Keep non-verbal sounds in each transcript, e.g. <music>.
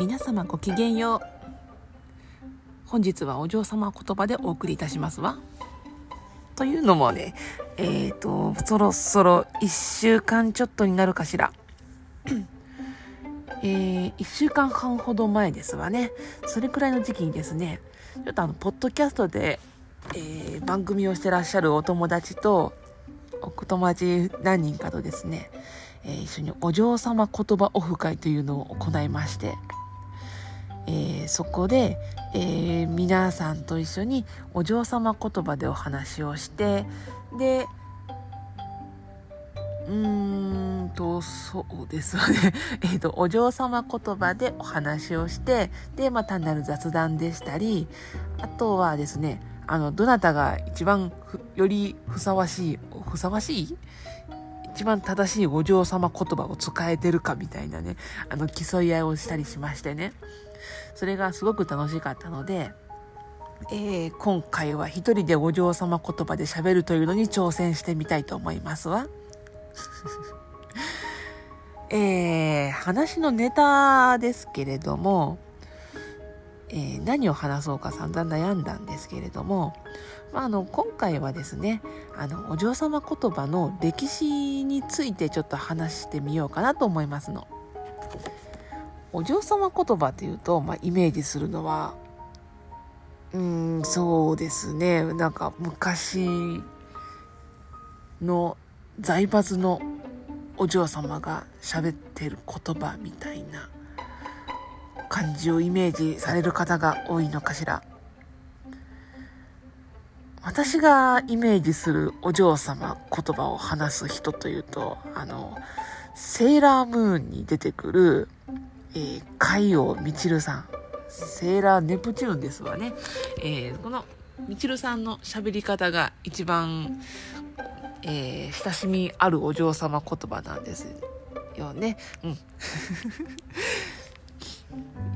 皆様ごきげんよう。本日はお嬢様言葉でお送りいたしますわ。というのもねえっ、ー、とそろそろ1週間ちょっとになるかしら。えー、1週間半ほど前ですわね。それくらいの時期にですねちょっとあのポッドキャストで、えー、番組をしてらっしゃるお友達とお友達何人かとですね、えー、一緒にお嬢様言葉オフ会というのを行いまして、えー、そこで、えー、皆さんと一緒にお嬢様言葉でお話をしてでうーんとそうですよね。<laughs> えっとお嬢様言葉でお話をしてで、まあ、単なる雑談でしたりあとはですねあのどなたが一番よりふさわしいふさわしい一番正しいお嬢様言葉を使えてるかみたいなねあの競い合いをしたりしましてね。それがすごく楽しかったので、えー、今回は一人でお嬢様言葉で喋るというのに挑戦してみたいと思いますわ。<laughs> えー、話のネタですけれども、えー、何を話そうか散々悩んだんですけれども、まあ、あの今回はですねあのお嬢様言葉の歴史についてちょっと話してみようかなと思いますの。お嬢様言葉というと、まあ、イメージするのはうんそうですね。なんか昔の財閥のお嬢様が喋ってる言葉みたいな感じをイメージされる方が多いのかしら。私がイメージするお嬢様言葉を話す人というとあのセーラームーンに出てくるえー、海王みちるさん。セーラーネプチューンですわね。えー、このみちるさんの喋り方が一番、えー、親しみあるお嬢様言葉なんですよね。うん。<laughs>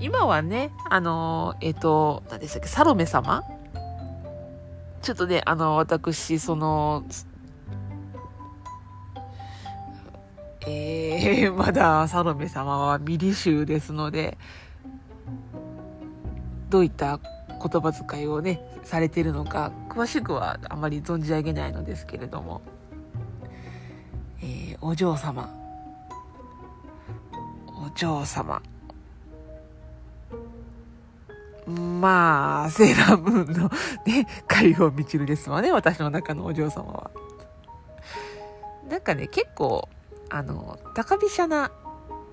今はね、あのえっ、ー、と、何でしたっけ、サロメ様？ちょっとね、あの、私、その、えー、<laughs> まだサロメ様はミリ州ですので、どういった言葉遣いをね、されてるのか、詳しくはあまり存じ上げないのですけれども、えー、お嬢様、お嬢様、まあ、セーラームーンのね、海王みちるですわね、私の中のお嬢様は。なんかね、結構、あの、高飛車な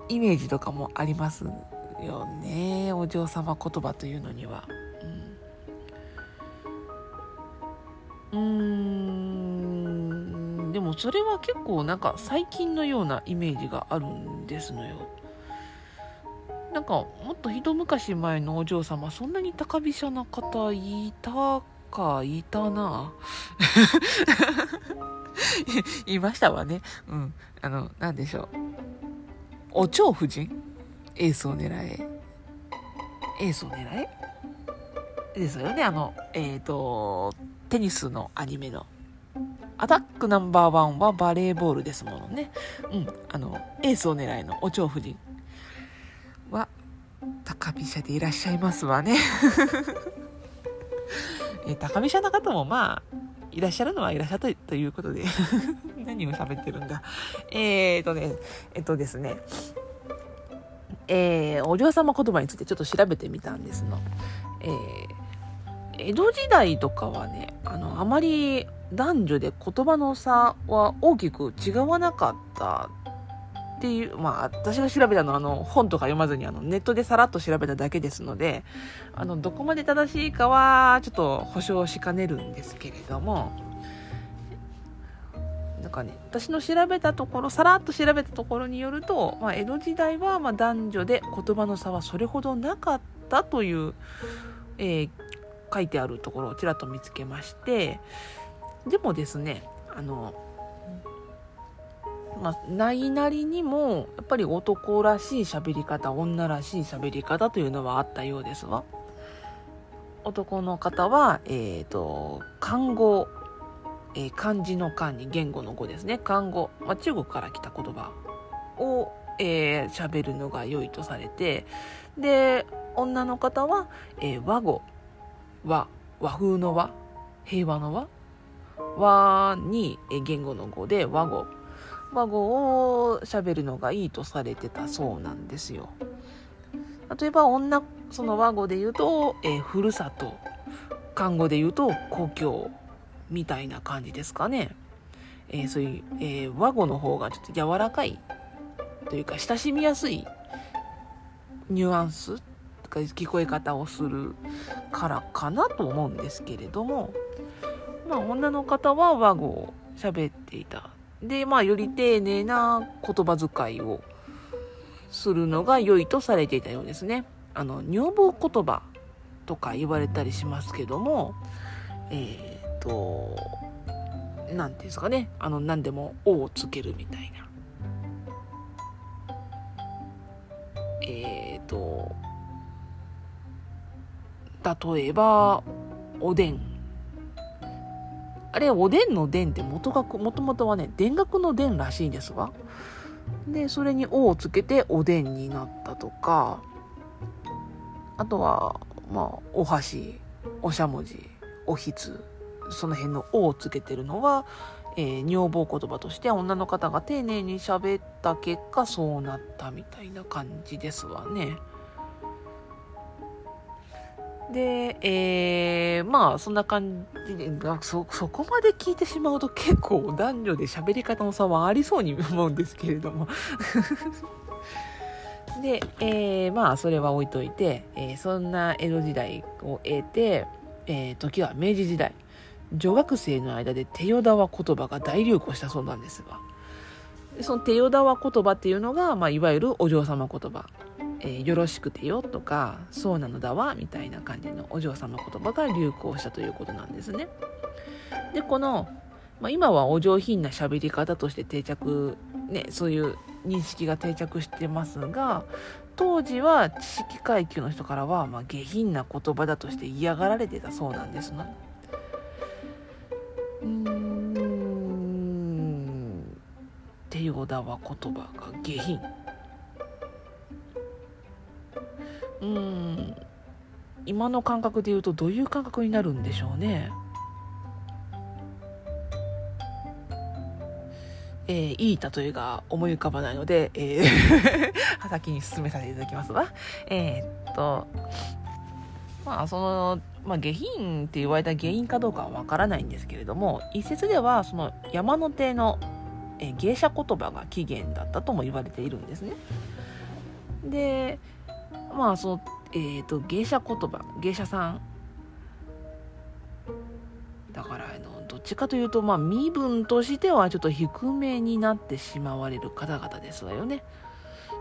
イメージとかもありますよね。お嬢様言葉というのには。うん。うんでもそれは結構なんか最近のようなイメージがあるんですのよ。なんかもっと一昔前のお嬢様そんなに高飛車な方いたかいたな <laughs> いましたわね。うん。あの、なんでしょう。お蝶夫人？エースを狙え。エースを狙え？ですよね。あの、えっ、ー、と、テニスのアニメの。アタックナンバーワンはバレーボールですものね。うん。あの、エースを狙えのお蝶夫人は、高飛車でいらっしゃいますわね。え高飛車の方もまあ、いらっしゃるのはいらっしゃったということで <laughs> 何を喋ってるんだ。えーとね、えっとですね、えー、お嬢様言葉についてちょっと調べてみたんですの。えー、江戸時代とかはね、あの、あまり男女で言葉の差は大きく違わなかったっていう、まあ、私が調べたのは、あの、本とか読まずに、あの、ネットでさらっと調べただけですので、あの、どこまで正しいかは、ちょっと保証しかねるんですけれども、なんかね、私の調べたところ、さらっと調べたところによると、まあ、江戸時代は、ま、男女で言葉の差はそれほどなかったという、えー、書いてあるところをちらっと見つけまして、でもですね、あの、まあ、ないなりにもやっぱり男らしい喋り方女らしい喋り方というのはあったようですわ。男の方はえっ、ー、と漢語、えー、漢字の漢に言語の語ですね。漢語、まあ、中国から来た言葉をえー、喋るのが良いとされて、で、女の方は、えー、和語、和、和風の和、平和の和、和に、えー、言語の語で和語、和語を喋るのがいいとされてたそうなんですよ。例えば女、その和語で言うと、えー、ふるさと、漢語で言うと故郷みたいな感じですかね。えー、そういう、えー、和語の方がちょっと柔らかいというか親しみやすいニュアンスとか聞こえ方をするからかなと思うんですけれどもまあ女の方は和語を喋っていたでまあより丁寧な言葉遣いをするのが良いとされていたようですね。あの女房言葉とか言われたりしますけどもえっ、ー、と何ていうんですかね。あの何でも「お」をつけるみたいな。えっ、ー、と例えばおでんあれおでんのでんって元がもともとはね田楽のでんらしいんですわでそれに「お」をつけておでんになったとかあとはまあお箸おしゃもじおひつその辺の「お」をつけてるのは、えー、女房言葉として女の方が丁寧に喋った結果そうなったみたいな感じですわね。で、えー、まあそんな感じでそそこまで聞いてしまうと結構男女で喋り方の差はありそうに思うんですけれども。<laughs> で、えー、まあそれは置いといて、えー、そんな江戸時代を得て、えー、時は明治時代。女学生の間で手よだわ言葉が大流行したそうなんですが。その手よだわ言葉っていうのが、まあ、いわゆるお嬢様言葉、えー、よろしくてよとかそうなのだわみたいな感じのお嬢様言葉が流行したということなんですね。でこの、まあ、今はお上品な喋り方として定着ねそういう認識が定着してますが当時は知識階級の人からは、まあ、下品な言葉だとして嫌がられてたそうなんですね。うん。手よだわ言葉が下品。うん今の感覚で言うとどういう感覚になるんでしょうねえー、いい例えが思い浮かばないので、えー、<laughs> 先に進めさせていただきますわ。えー、っと、まあ、その、まあ、下品って言われた原因かどうかはわからないんですけれども、一説では、その山手の、え芸者言葉が起源だったとも言われているんですね。で、まあ、その、えっ、ー、と、芸者言葉、芸者さん、だから、あの、どっちかというと、まあ、身分としてはちょっと低めになってしまわれる方々ですわよね。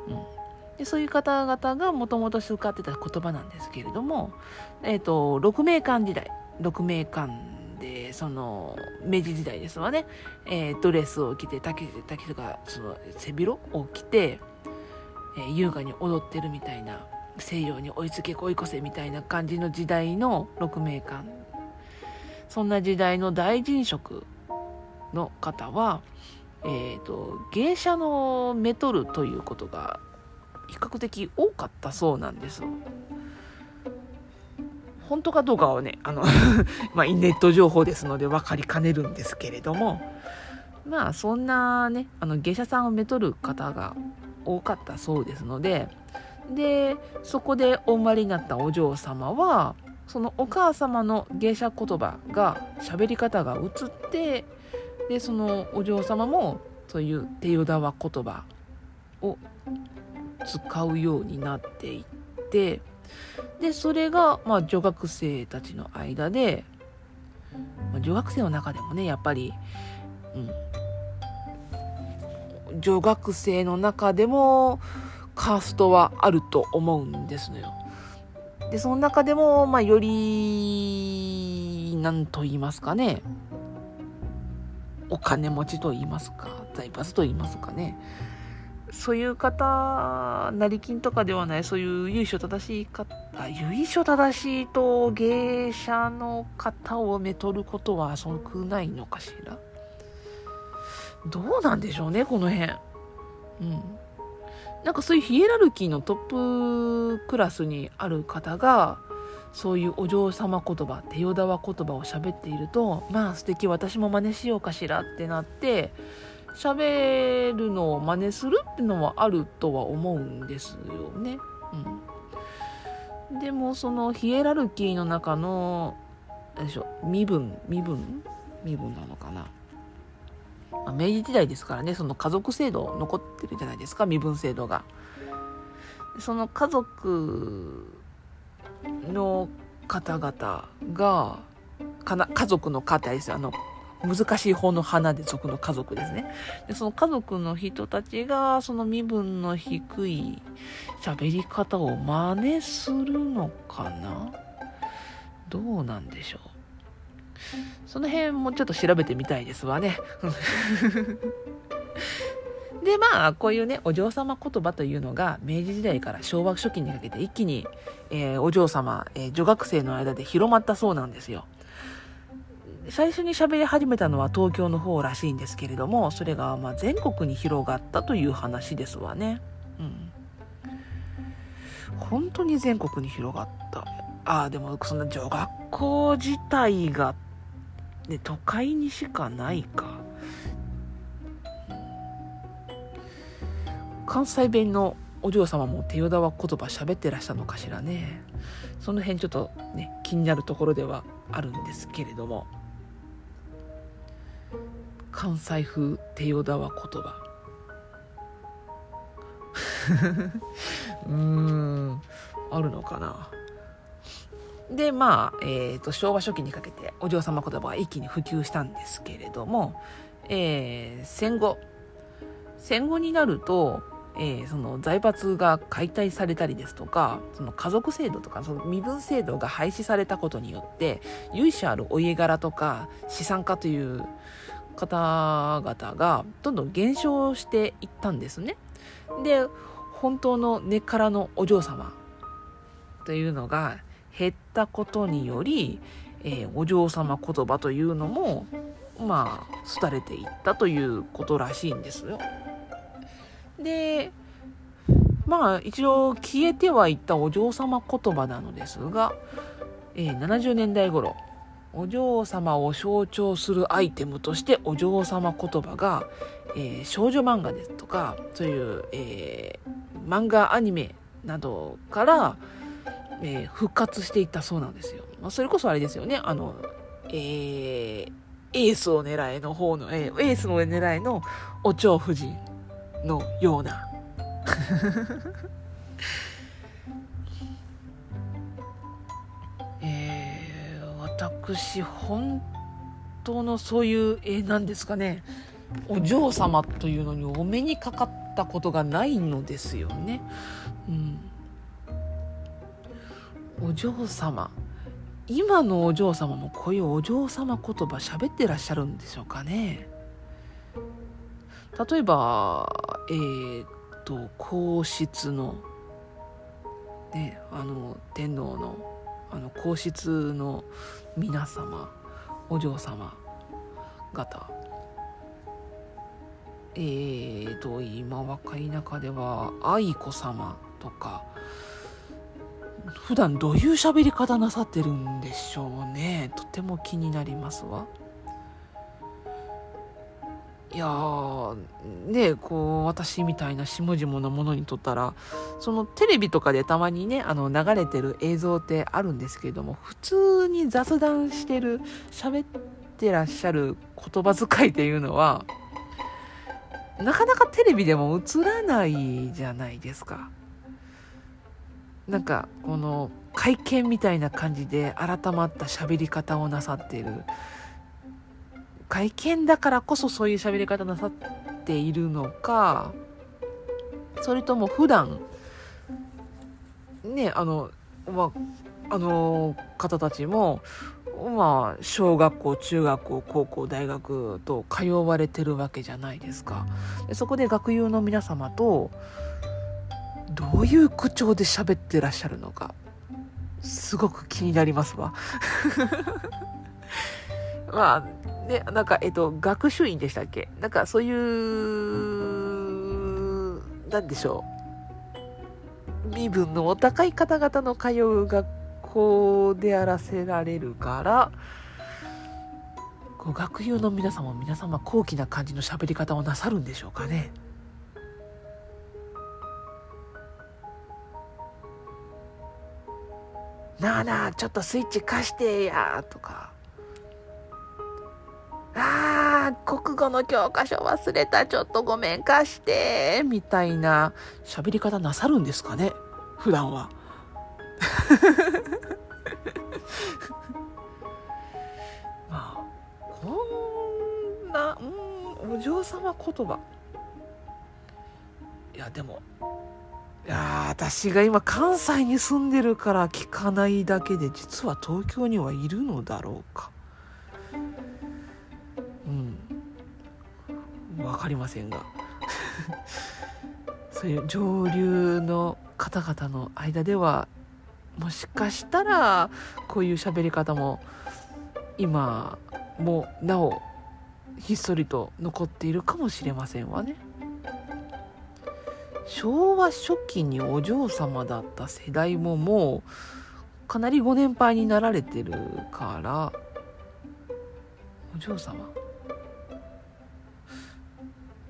うん。でそういう方々がもともと使ってた言葉なんですけれども、えっ、ー、と、六名館時代、六名館で、その、明治時代ですわね、えー、ドレスを着て、竹、竹とか、その、背広を着て、えー、優雅に踊ってるみたいな、西洋に追いつけ追い越せみたいな感じの時代の六名館。そんな時代の大臣職の方は、えーと芸者のメトルということが比較的多かったそうなんです本当かどうかはねあの <laughs> まあネット情報ですので分かりかねるんですけれどもまあそんなねあの芸者さんをめとる方が多かったそうですのででそこでお生まれになったお嬢様はそのお母様の芸者言葉が喋り方が移ってでそのお嬢様もそういう手よだわ言葉を使うようになっていってでそれが、まあ、女学生たちの間で、まあ、女学生の中でもねやっぱり、うん、女学生の中でもカーストはあると思うんですのよ。でその中でも、まあ、より何と言いますかねお金持ちと言いますか財閥と言いますかねそういう方、成金とかではない、そういう由緒正しい方、由緒正しいと芸者の方をめとることは少ないのかしらどうなんでしょうね、この辺。うん。なんかそういうヒエラルキーのトップクラスにある方がそういうお嬢様言葉手よだわ言葉を喋っているとまあ素敵私も真似しようかしらってなって喋るのを真似するってのはあるとは思うんですよね。うん、でもそのヒエラルキーの中の何でしょう身分身分身分なのかな。まあ、明治時代ですからねその家族制度残ってるじゃないですか身分制度が。その家族の方々がかな家族の方ですあの難しい方の花で族の家族ですね。でその家族の人たちがその身分の低い喋り方を真似するのかな？どうなんでしょう？その辺もちょっと調べてみたいですわね <laughs> でまあこういうねお嬢様言葉というのが明治時代から昭和初期にかけて一気に、えー、お嬢様、えー、女学生の間で広まったそうなんですよ。最初に喋り始めたのは東京の方らしいんですけれどもそれがま全国に広がったという話ですわね。うん、本当に全国に広がった。ああでもそんな女学校自体が、ね、都会にしかないか。関西弁のお嬢様も手よだわ言葉喋ってらっしゃるのかしらね。その辺ちょっとね気になるところではあるんですけれども。関西風手よだわ言葉。<laughs> うーんあるのかな。でまあ、えーと、昭和初期にかけてお嬢様言葉が一気に普及したんですけれども、えー、戦後戦後になるとえー、その財閥が解体されたりですとかその家族制度とかその身分制度が廃止されたことによって由緒あるお家柄とか資産家という方々がどんどん減少していったんですね。で本当の根っからのお嬢様というのが減ったことにより、えー、お嬢様言葉というのもまあ廃れていったということらしいんですよ。でまあ一応消えてはいったお嬢様言葉なのですが、えー、70年代頃お嬢様を象徴するアイテムとしてお嬢様言葉が、えー、少女漫画ですとかそういう、えー、漫画アニメなどから、えー、復活していったそうなんですよ。まあ、それこそあれですよねあの、えー、エースを狙いの方の、えー、エースの狙いのお蝶夫人のような <laughs> えー、私本当のそういうえー、何ですかねお嬢様というのにお目にかかったことがないのですよね。うん、お嬢様。今のお嬢様もこういうお嬢様言葉喋ってらっしゃるんでしょうかね。例えばえー、っと皇室のねあの天皇のあの皇室の皆様お嬢様方。えーと今若い中では愛子様とか。普段どういう喋り方なさってるんでしょうねとても気になりますわ。いやーねこう私みたいな下々なものにとったらそのテレビとかでたまにねあの流れてる映像ってあるんですけれども普通に雑談してる喋ってらっしゃる言葉遣いっていうのはなかなかテレビでも映らないじゃないですか。なんかこの会見みたいな感じで改まった喋り方をなさっている。会見だからこそそういう喋り方なさっているのかそれとも普段ねあのまああの方たちもまあ小学校中学校高校大学と通われてるわけじゃないですか。でそこで学友の皆様とどういう口調で喋ってらっしゃるのかすごく気になりますわ。<laughs> まあね、なんか、えっと、学習院でしたっけ？なんかそういう、なんでしょう。身分のお高い方々の通う学校であらせられるからご学友の皆様皆様高貴な感じの喋り方をなさるんでしょうかね。なあなあちょっとスイッチ貸してやとか。あー国語の教科書忘れたちょっとごめん貸してみたいな。喋り方なさるんですかね普段は。<laughs> まあこんなうんお嬢様言葉。いやでもや私が今関西に住んでるから聞かないだけで実は東京にはいるのだろうか。うん。分かりませんが。<laughs> そういう上流の方々の間ではもしかしたらこういう喋り方も今もうなおひっそりと残っているかもしれませんわね。昭和初期にお嬢様だった世代ももうかなりご年配になられてるからお嬢様？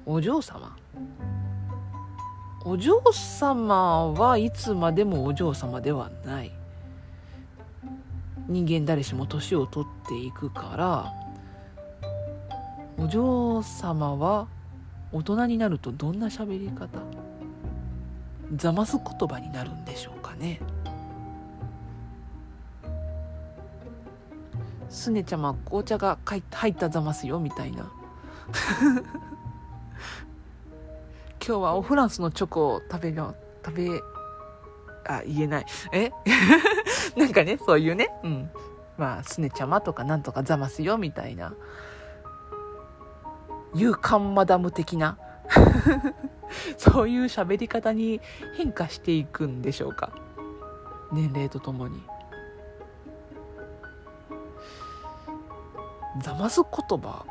お嬢様？お嬢様はいつまでもお嬢様ではない。人間誰しも年を取っていくからお嬢様は大人になるとどんな喋り方？ざます言葉になるんでしょうかね。すねちゃま紅茶が入ったざますよみたいな。<laughs> 今日はおフランスのチョコを食べよ食べあ言えない。え？<laughs> なんかねそういうね。うん。まあすねちゃまとかなんとかざますよみたいな。勇敢マダム的な。<laughs> そういう喋り方に変化していくんでしょうか。年齢とともに。ざます言葉。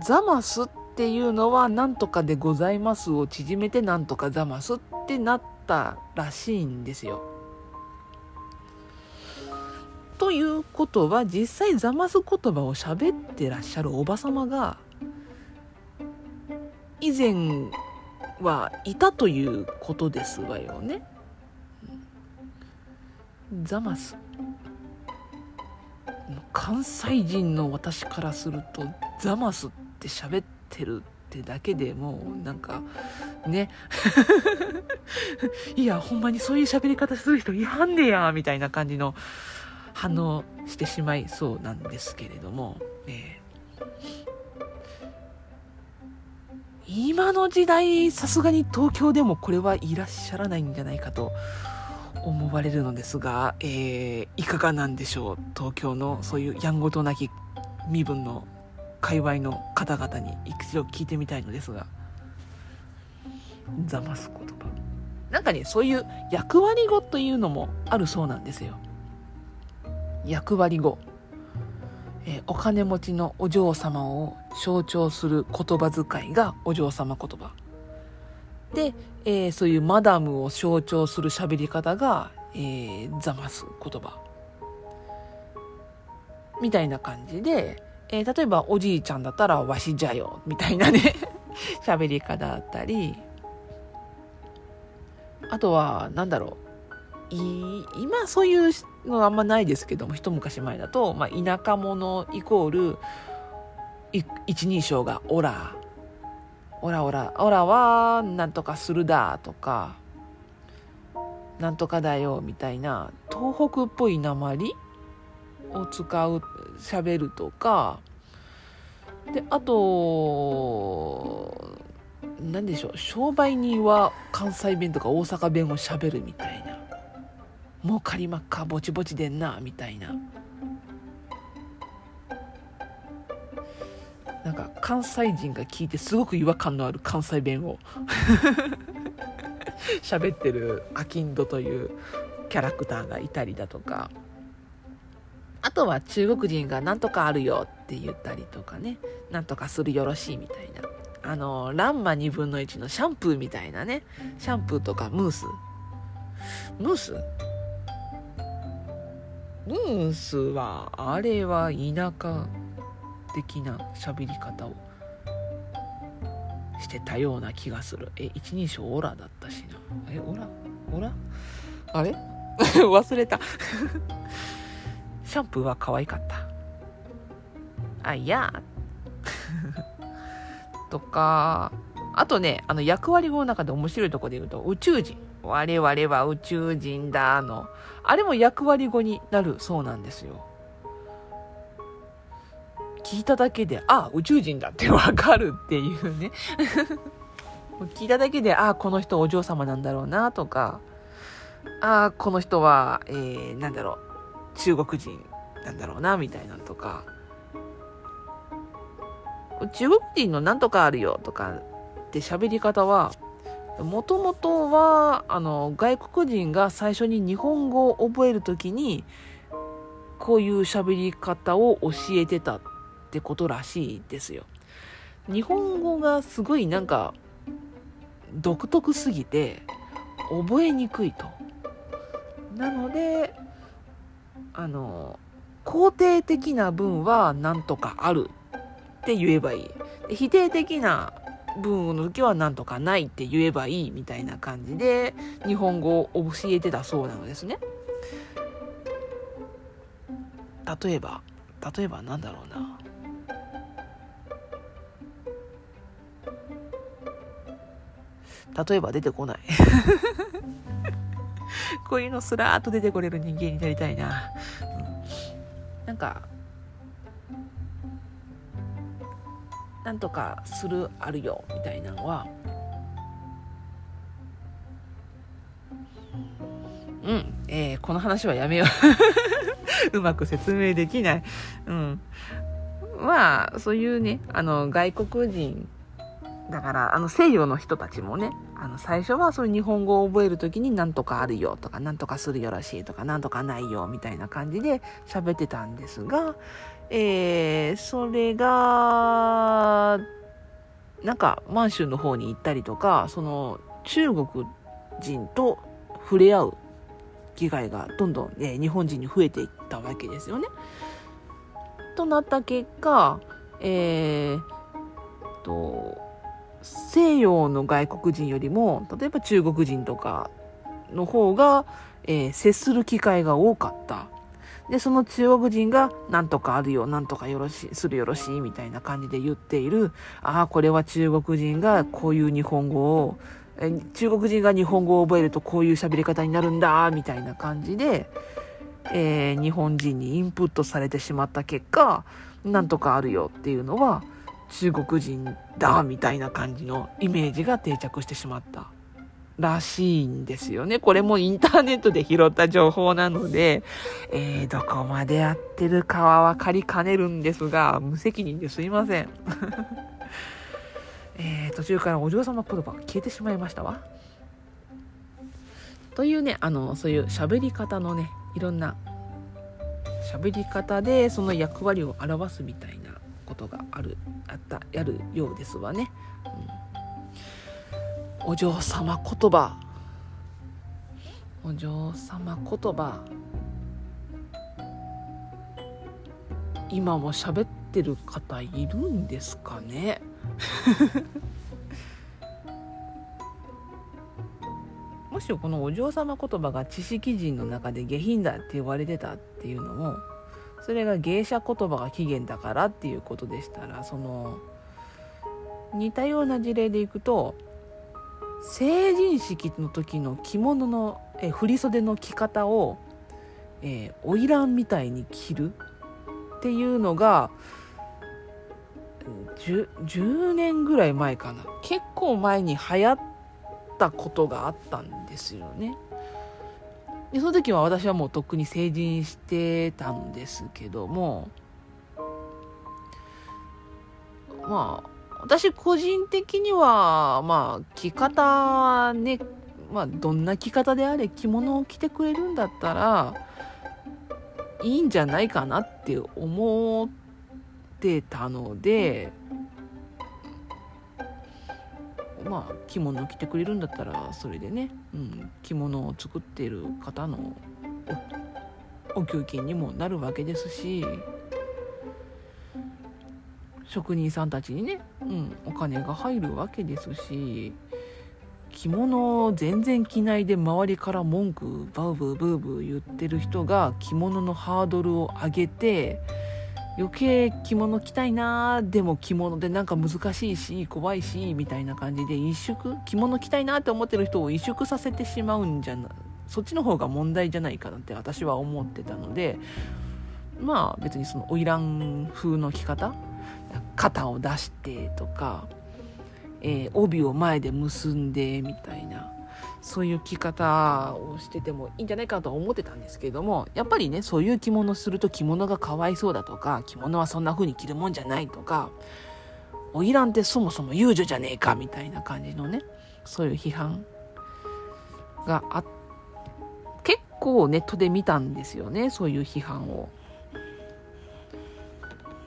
ざますっていうのは何とかでございますを縮めて何とかざますってなったらしいんですよ。ということは実際ざます言葉を喋ってらっしゃるおばさまが以前はいたということですわよね。ザマス。関西人の私からするとザマスって喋ってるってだけでもうなんかね。<laughs> いやほんまにそういう喋り方する人いはんねやみたいな感じの反応してしまいそうなんですけれども、えー、今の時代さすがに東京でもこれはいらっしゃらないんじゃないかと思われるのですが、えー、いかがなんでしょう？東京のそういうやんごとなき身分の界隈の方々に一度聞いてみたいのですが。ざます言葉なんかねそういう役割語というのもあるそうなんですよ。役割語、え、お金持ちのお嬢様を象徴する言葉遣いがお嬢様言葉。で、えー、そういうマダムを象徴する喋り方が、えー、ざます言葉。みたいな感じで、えー、例えばおじいちゃんだったらわしじゃよ。みたいなね。<laughs> 喋り方だったり。あとは何だろう。今そういうのあんまないですけども一昔前だと、まあ、田舎者イコール一人称がオラオラオラオラはなんとかするだとかなんとかだよみたいな東北っぽい鉛を使う喋るとかであと何でしょう商売人は関西弁とか大阪弁をしゃべるみたいな。もう借りまっかぼちぼちでんなみたいな。なんか関西人が聞いてすごく違和感のある関西弁を <laughs> 喋ってるアキンドというキャラクターがいたりだとか。あとは中国人が「なんとかあるよ」って言ったりとかね「なんとかするよろしい」みたいな。あの、ランマ2分の1のシャンプーみたいなね。シャンプーとかムース。ムース？ムースは、あれは田舎的な喋り方をしてたような気がする。え、一人称オラだったしな。え、オラ？オラ？あれ？<laughs> 忘れたシャンプーは可愛かった。あ、いや。<laughs> とか、あとね、あの役割語の中で面白いとこで言うと、宇宙人。我々は宇宙人だの。あれも役割語になるそうなんですよ。聞いただけで、あ、宇宙人だってわかるっていうね。<laughs> 聞いただけで、あ、この人お嬢様なんだろうなとか、あ、この人は、えー、なんだろう、中国人なんだろうなみたいなのとか、中国人のなんとかあるよとかって喋り方は、もともとは、あの、外国人が最初に日本語を覚えるときに、こういう喋り方を教えてたってことらしいですよ。日本語がすごいなんか、独特すぎて、覚えにくいと。なので、あの、肯定的な文はなんとかあるって言えばいい。否定的な文の時はなんとかないって言えばいいみたいな感じで日本語を教えてたそうなのですね。例えば、例えばなんだろうな。例えば出てこない。<laughs> こういうのすらーっと出てこれる人間になりたいな。うん、なんか、なんとかするあるよみたいなのはうん、えー、この話はやめよう <laughs> うまく説明できない。うん。まあ、そういうね、あの、外国人、だから、あの、西洋の人たちもね、あの、最初はそういう日本語を覚えるときになんとかあるよとか、なんとかするよろしいとか、なんとかないよみたいな感じで喋ってたんですが、えー、それが、なんか満州の方に行ったりとか、その中国人と触れ合う機会がどんどん、ね、日本人に増えていったわけですよね。となった結果、えー、と、西洋の外国人よりも、例えば中国人とかの方が、えー、接する機会が多かった。で、その中国人が、なんとかあるよ、なんとかよろしい、するよろしい、みたいな感じで言っている、ああ、これは中国人がこういう日本語を、え中国人が日本語を覚えるとこういう喋り方になるんだ、みたいな感じで、えー、日本人にインプットされてしまった結果、なんとかあるよっていうのは、中国人だ、みたいな感じのイメージが定着してしまった。らしいんですよね。これもインターネットで拾った情報なので、えー、どこまでやってるかは分かりかねるんですが、無責任ですいません。<laughs> えー、途中からお嬢様言葉が消えてしまいましたわ。というね、あの、そういう喋り方のね、いろんな喋り方でその役割を表すみたいなことがある、あった、やるようですわね。うん。お嬢様言葉。お嬢様言葉。今も喋ってる方いるんですかね？<laughs> もしこのお嬢様言葉が知識人の中で下品だって言われてたっていうのもそれが芸者言葉が起源だからっていうことでしたらその似たような事例でいくと成人式の時の着物の、え振袖の着方をえー、花魁みたいに着るっていうのが 10, 10年ぐらい前かな。結構前に流行ったことがあったんですよね。でその時は私はもうとっくに成人してたんですけどもまあ私個人的には、まあ、着方ね、まあ、どんな着方であれ着物を着てくれるんだったら、いいんじゃないかなって思ってたので、まあ着物を着てくれるんだったらそれでね、うん、着物を作っている方のお給金にもなるわけですし職人さんたちにね、うん、お金が入るわけですし着物を全然着ないで周りから文句バウブーブーブー言ってる人が着物のハードルを上げて余計着物着たいなでも着物でなんか難しいし怖いしみたいな感じで一縮？着物着たいなって思ってる人を萎縮させてしまうんじゃなそっちの方が問題じゃないかなって私は思ってたのでまあ別にその花魁風の着方？肩を出してとか、えー、帯を前で結んでみたいな。そういう着方をしててもいいんじゃないかなと思ってたんですけれどもやっぱりねそういう着物すると着物がかわいそうだとか着物はそんな風に着るもんじゃないとか花魁ってそもそも遊女じゃねえかみたいな感じのねそういう批判があ結構ネットで見たんですよねそういう批判を。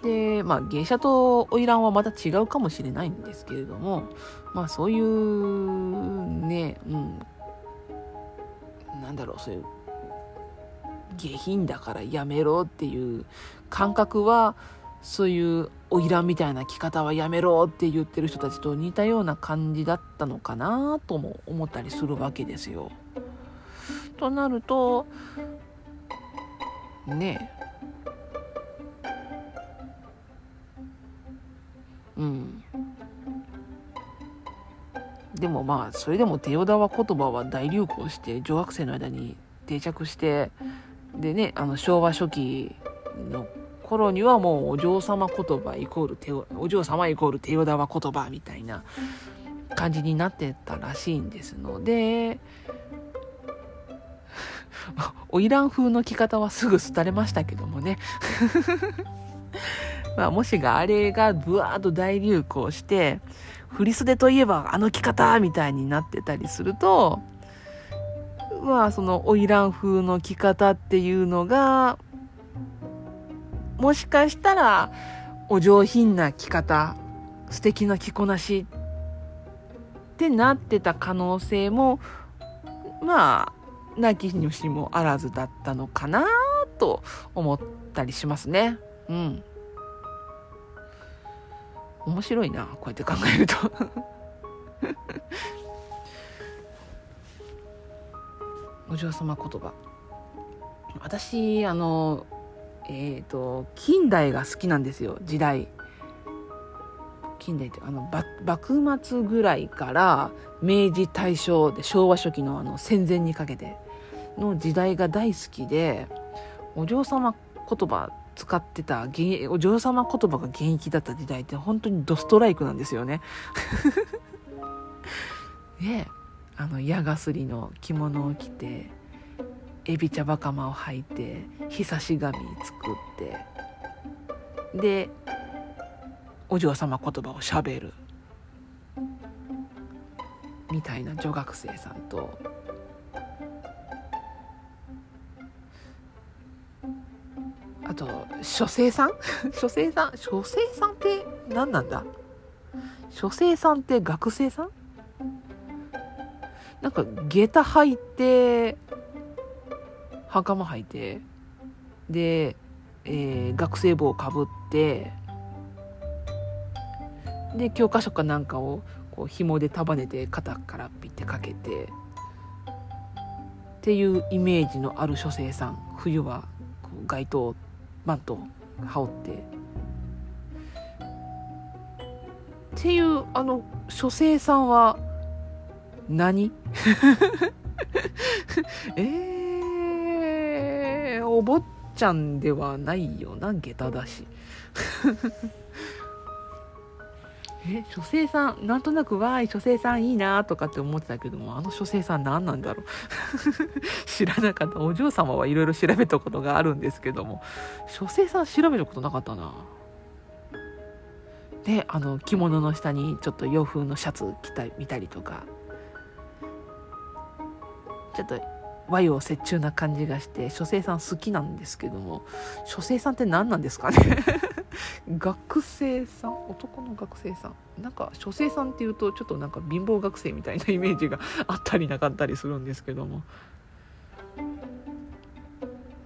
でまあ芸者と花魁はまた違うかもしれないんですけれどもまあそういうねうんなんだろうそういう下品だからやめろっていう感覚はそういう花魁みたいな着方はやめろって言ってる人たちと似たような感じだったのかなとも思ったりするわけですよ。となるとねえうん。でもまあそれでも手代田は言葉は大流行して女学生の間に定着してでねあの昭和初期の頃にはもうお嬢様言葉イコール手お嬢様イコール手代田は言葉みたいな感じになってたらしいんですの。で <laughs> 花魁風の着方はすぐ廃れましたけどもね。まあ、もしがあれがブワーッと大流行して振り袖といえばあの着方みたいになってたりするとまあその花魁風の着方っていうのがもしかしたらお上品な着方素敵な着こなしってなってた可能性もまあなきにしもあらずだったのかなと思ったりしますね。うん。面白いなこうやって考えると。<laughs> お嬢様言葉。私あのえっ、ー、と近代が好きなんですよ時代。近代ってあの幕末ぐらいから明治大正で昭和初期のあの戦前にかけての時代が大好きでお嬢様言葉使ってたお嬢様言葉が現役だった時代って本当にドストライクなんですよね。<laughs> ねあの矢がすりの着物を着てエビ茶バカマを履いてひさし紙作ってでお嬢様言葉をしゃべるみたいな女学生さんとあと書生さん？<laughs> 書生さん？書生さんって何なんだ？書生さんって学生さん？なんか下駄履いて袴履いてで、えー、学生帽をかぶってで教科書かなんかをこう紐で束ねて肩からピッてかけてっていうイメージのある書生さん。冬はこう街灯マント羽織って。っていうあの書生さんは何？<laughs> えー、お坊ちゃんではないよな下駄だし。え書生さんなんとなくわーい書生さんいいなとかって思ってたけどもあの書生さん何なんだろう。<laughs> 知らなかった。お嬢様はいろいろ調べたことがあるんですけども。書生さん調べることなかったな。であの着物の下にちょっと洋風のシャツ着た見たりとか。ちょっと和洋折衷な感じがして書生さん好きなんですけども書生さんって何なんですかね。学生さん男の学生さんなんか書生さんっていうとちょっとなんか貧乏学生みたいなイメージがあったりなかったりするんですけども。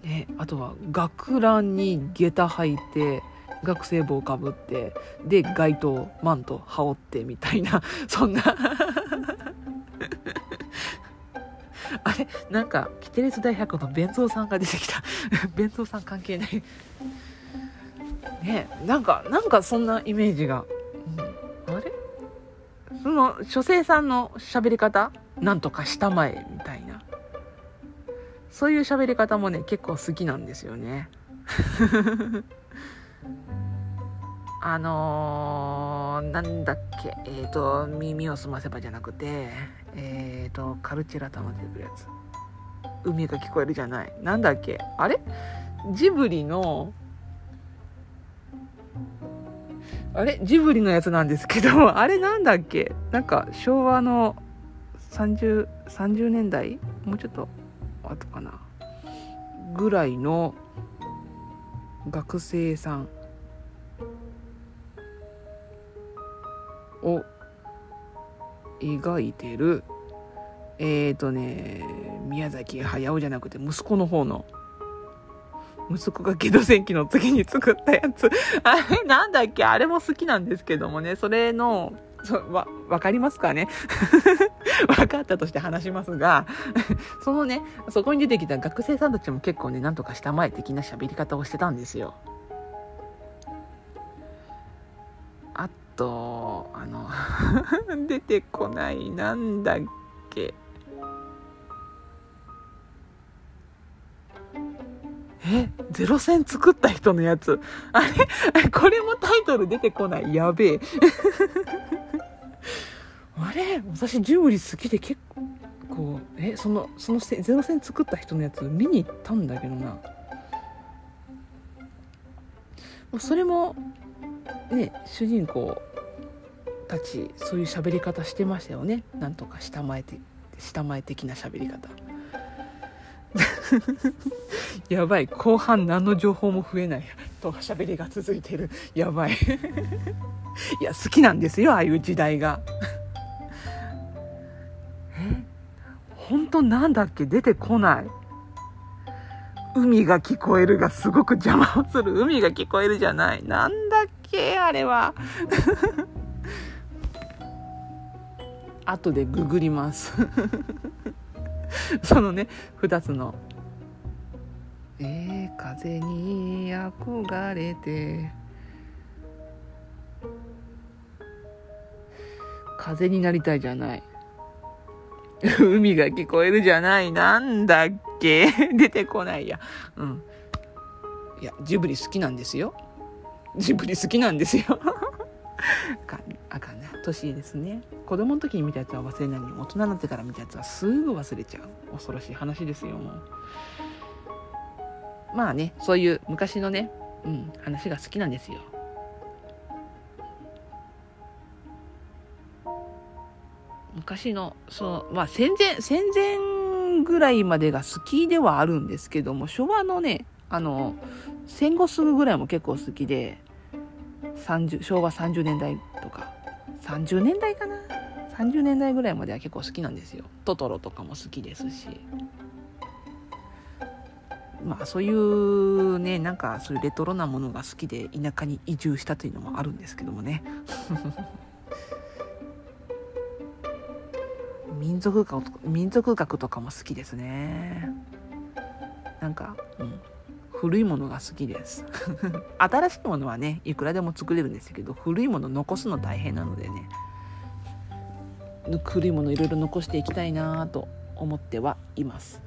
ねあとは学ランに下駄履いて学生帽かぶってで街灯マント羽織ってみたいな <laughs> そんな。<laughs> あれなんかキテレツ大百科の弁蔵さんが出てきた。<laughs> 弁蔵さん関係ない。ねなんかなんかそんなイメージが、うん、あれ？その書生さんの喋り方？なんとかしたまえみたいな。そういう喋り方もね結構好きなんですよね。<laughs> あのー、なんだっけ？えっ、ー、と耳を澄ませばじゃなくてえっ、ー、とカルチェラタマ出てくるやつ。海が聞こえるじゃない。なんだっけ？あれ？ジブリのあれ？ジブリのやつなんですけど <laughs> あれなんだっけ？なんか昭和の 30, 30年代？もうちょっと後かな？ぐらいの学生さんを描いてるえっ、ー、とね宮崎駿じゃなくて息子の方の息子がゲド戦記の時に作ったやつ。<laughs> あれなんだっけ？あれも好きなんですけどもね。それのそわ分かりますかね？<laughs> 分かったとして話しますが <laughs> そのね。そこに出てきた学生さんたちも結構ねなんとかしたまえ的な喋り方をしてたんですよ。あとあの出てこない。なんだっけ？えゼロ戦作った人のやつ。あれ？これもタイトル出てこない？やべえ。あれ？私ジブリ好きで結構。えそのそのゼロ戦作った人のやつ見に行ったんだけどな。それもね主人公たちそういう喋り方してましたよね。なんとか下前て下前的な喋り方。<laughs> やばい。後半何の情報も増えない。と喋りが続いてる。やばい。<laughs> いや好きなんですよああいう時代が。<laughs> え？本当なんだっけ？出てこない。海が聞こえるがすごく邪魔をする。海が聞こえるじゃない。なんだっけ？あれは。後でググります。そのね2つの「えー、風に憧れて」風になりたいじゃない。海が聞こえるじゃない。なんだっけ。<laughs> 出てこないや。うん。いやジブリ好きなんですよ。ジブリ好きなんですよ。<laughs> あかんな。年ですね。子供の時に見たやつは忘れないのに大人になってから見たやつはすぐ忘れちゃう。恐ろしい話ですよもう。まあねそういう昔のね、うん、話が好きなんですよ。昔のそのまあ戦前戦前ぐらいまでが好きではあるんですけども昭和のねあの戦後すぐぐらいも結構好きで30昭和30年代とか30年代かな？30年代ぐらいまでは結構好きなんですよ。トトロとかも好きですし。まあそういうねなんかそういうレトロなものが好きで田舎に移住したというのもあるんですけどもね。<laughs> 民族学民族学とかも好きですね。なんか、うん、古いものが好きです。<laughs> 新しいものはねいくらでも作れるんですけど古いもの残すの大変なのでね。古いものいろいろ残していきたいなと思ってはいます。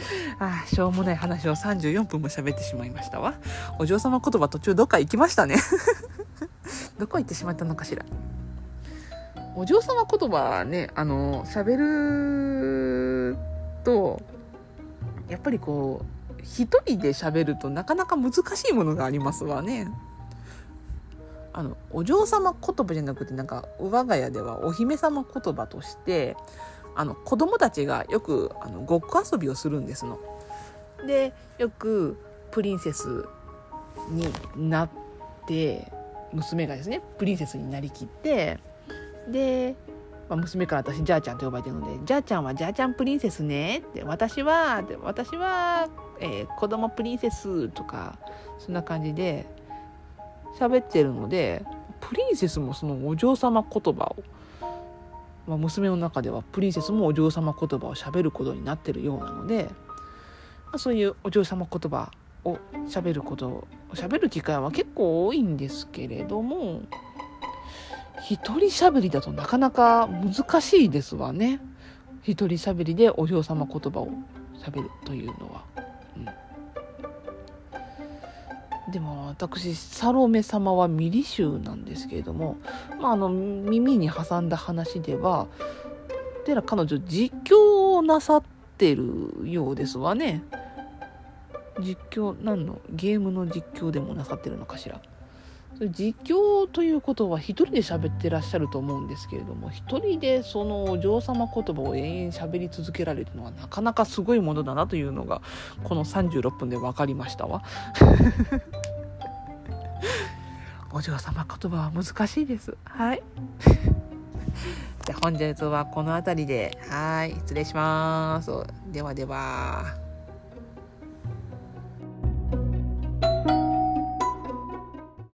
<laughs> ああしょうもない話を34分も喋ってしまいましたわ。お嬢様言葉途中どっか行きましたね。<laughs> どこ行ってしまったのかしら。お嬢様言葉ねあの喋るとやっぱりこう一人で喋るとなかなか難しいものがありますわね。あのお嬢様言葉じゃなくてなんか我が家ではお姫様言葉としてあの子供たちがよくあのごっこ遊びをするんですの。でよくプリンセスになって娘がですねプリンセスになりきってで、まあ、娘から私ジャーちゃんと呼ばれてるので「ジャーちゃんはジャーちゃんプリンセスね」って「私は」って「私は、えー、子供プリンセス」とかそんな感じで喋ってるのでプリンセスもそのお嬢様言葉を、まあ、娘の中ではプリンセスもお嬢様言葉を喋ることになってるようなので、まあ、そういうお嬢様言葉を喋ること喋る機会は結構多いんですけれども一人喋りだとなかなか難しいですわね一人喋りでお嬢様言葉を喋るというのは。うん、でも私サロメ様はミリ州なんですけれども、まあ、あの耳に挟んだ話ではてら彼女実況をなさってるようですわね。実況何の？ゲームの実況でもなさってるのかしら？実況ということは一人で喋ってらっしゃると思うんですけれども一人でそのお嬢様言葉を延々喋り続けられるのはなかなかすごいものだなというのがこの36分で分かりましたわ。<laughs> お嬢様言葉は難しいです。はい。じゃあ本日はこの辺りで。はい。失礼します。ではでは